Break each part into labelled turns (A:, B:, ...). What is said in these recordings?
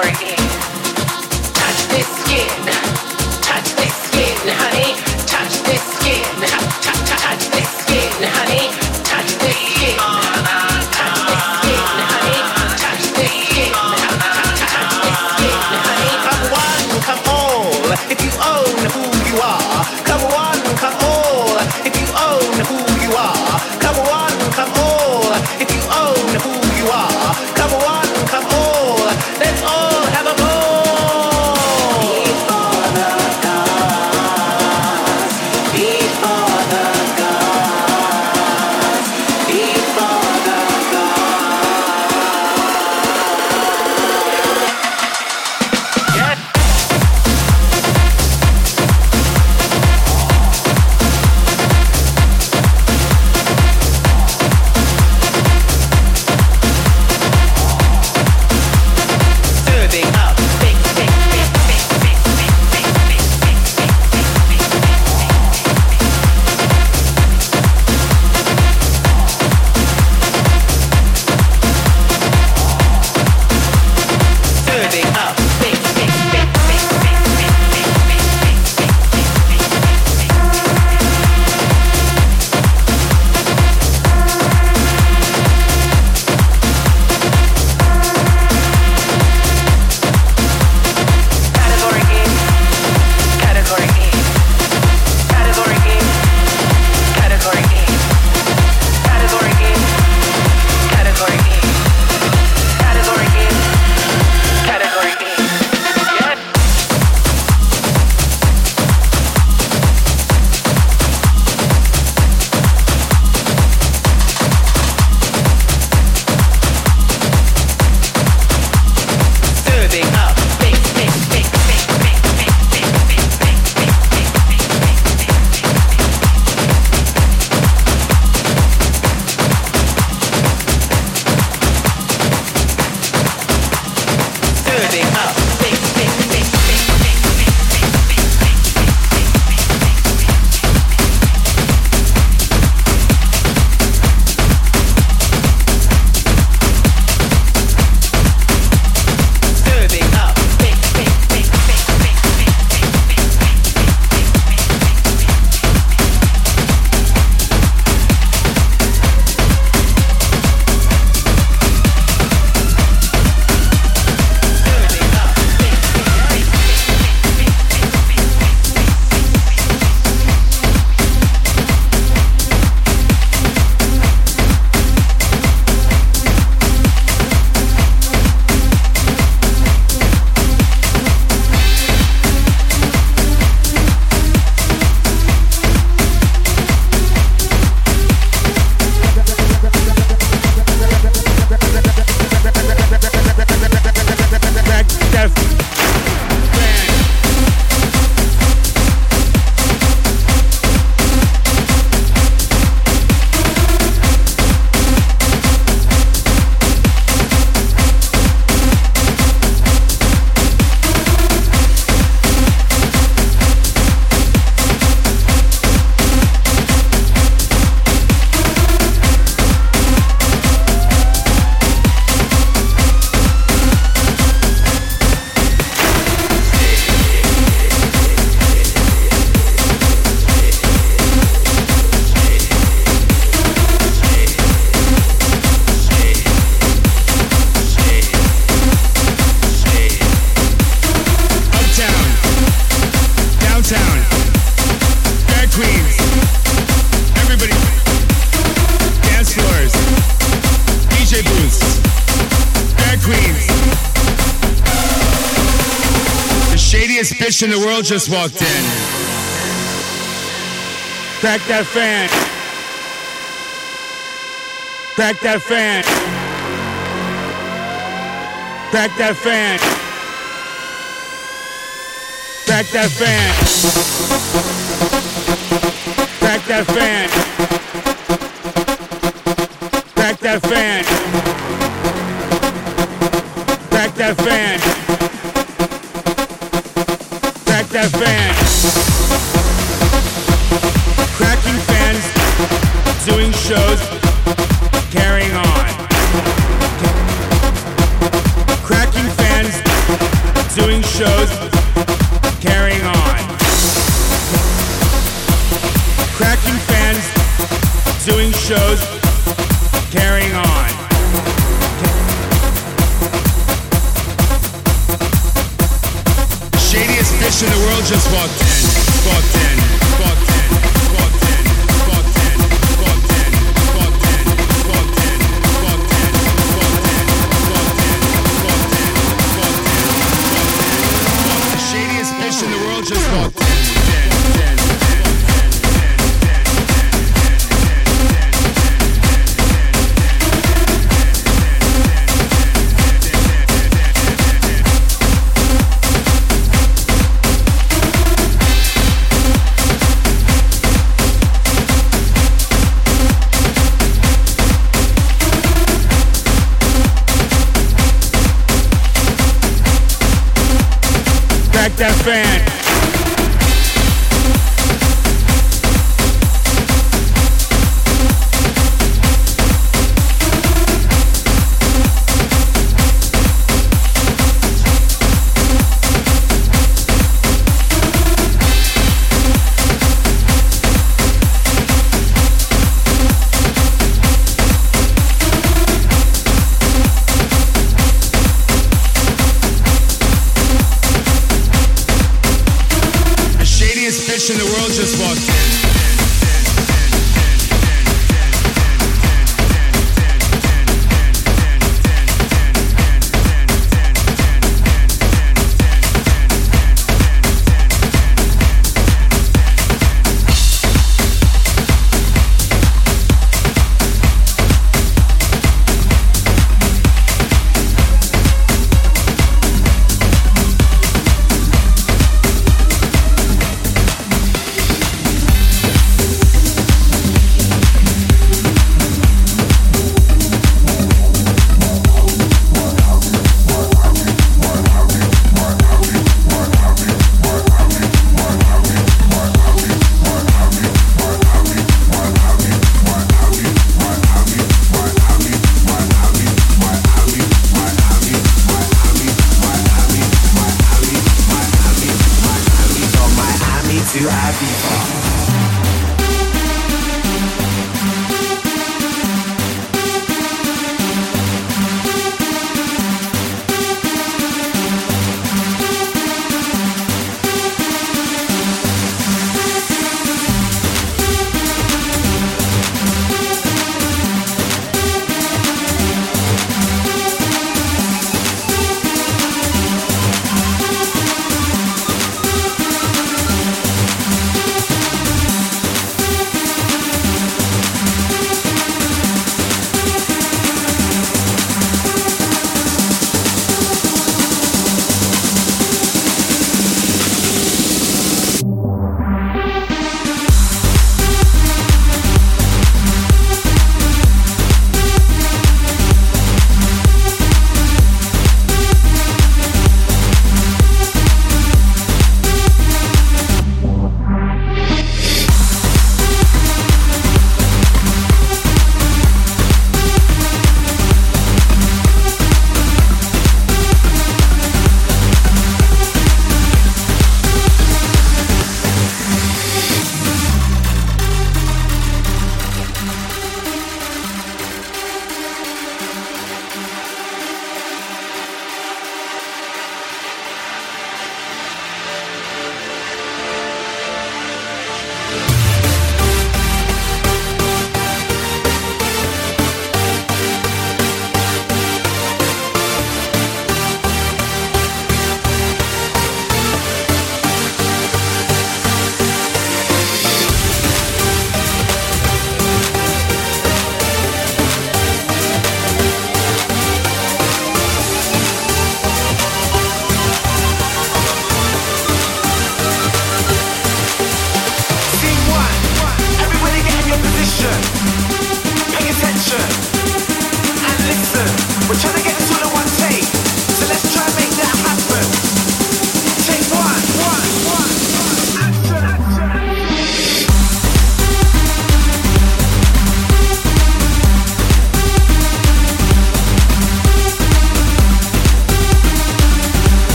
A: Category
B: just walked in. Crack that fan. Crack that fan. Crack that fan. Crack that fan. Crack that fan. Crack that fan. Crack that fan. That. Cracking fans, doing shows,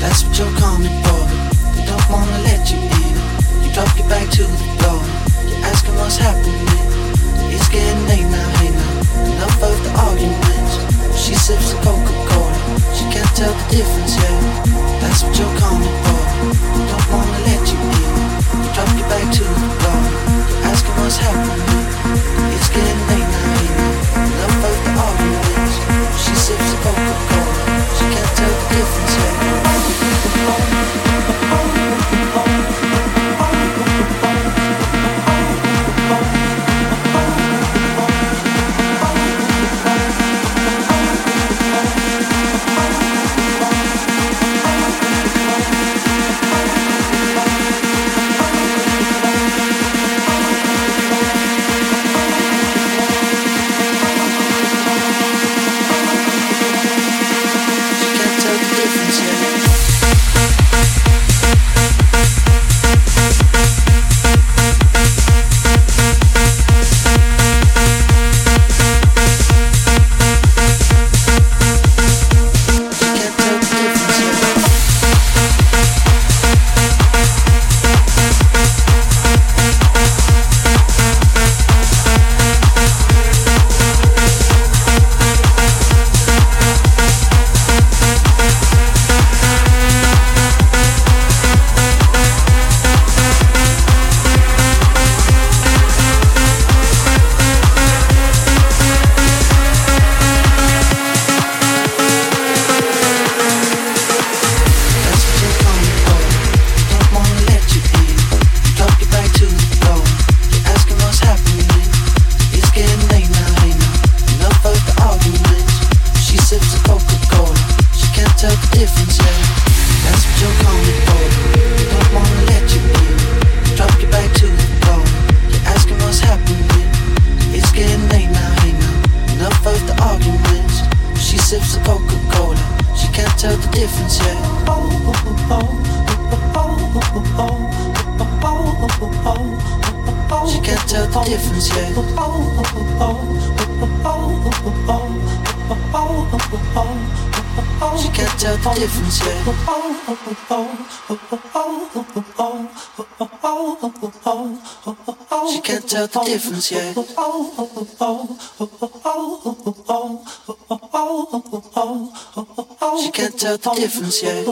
C: That's what you're coming for. They don't wanna let you in. You drop your back to the floor. Asking what's happening. It's getting late now, hey now. Enough of the arguments. She sips the Coca-Cola. She can't tell the difference, yeah. That's what you're coming for. Don't wanna let you in. Drop your back to the floor. Asking what's happening. It's getting late now, hey now. Enough of the arguments. She sips the Coca-Cola. She can't tell the difference, yeah. She can't tell the difference, yeah. She can't tell the difference, yeah. She can't tell the difference, yeah.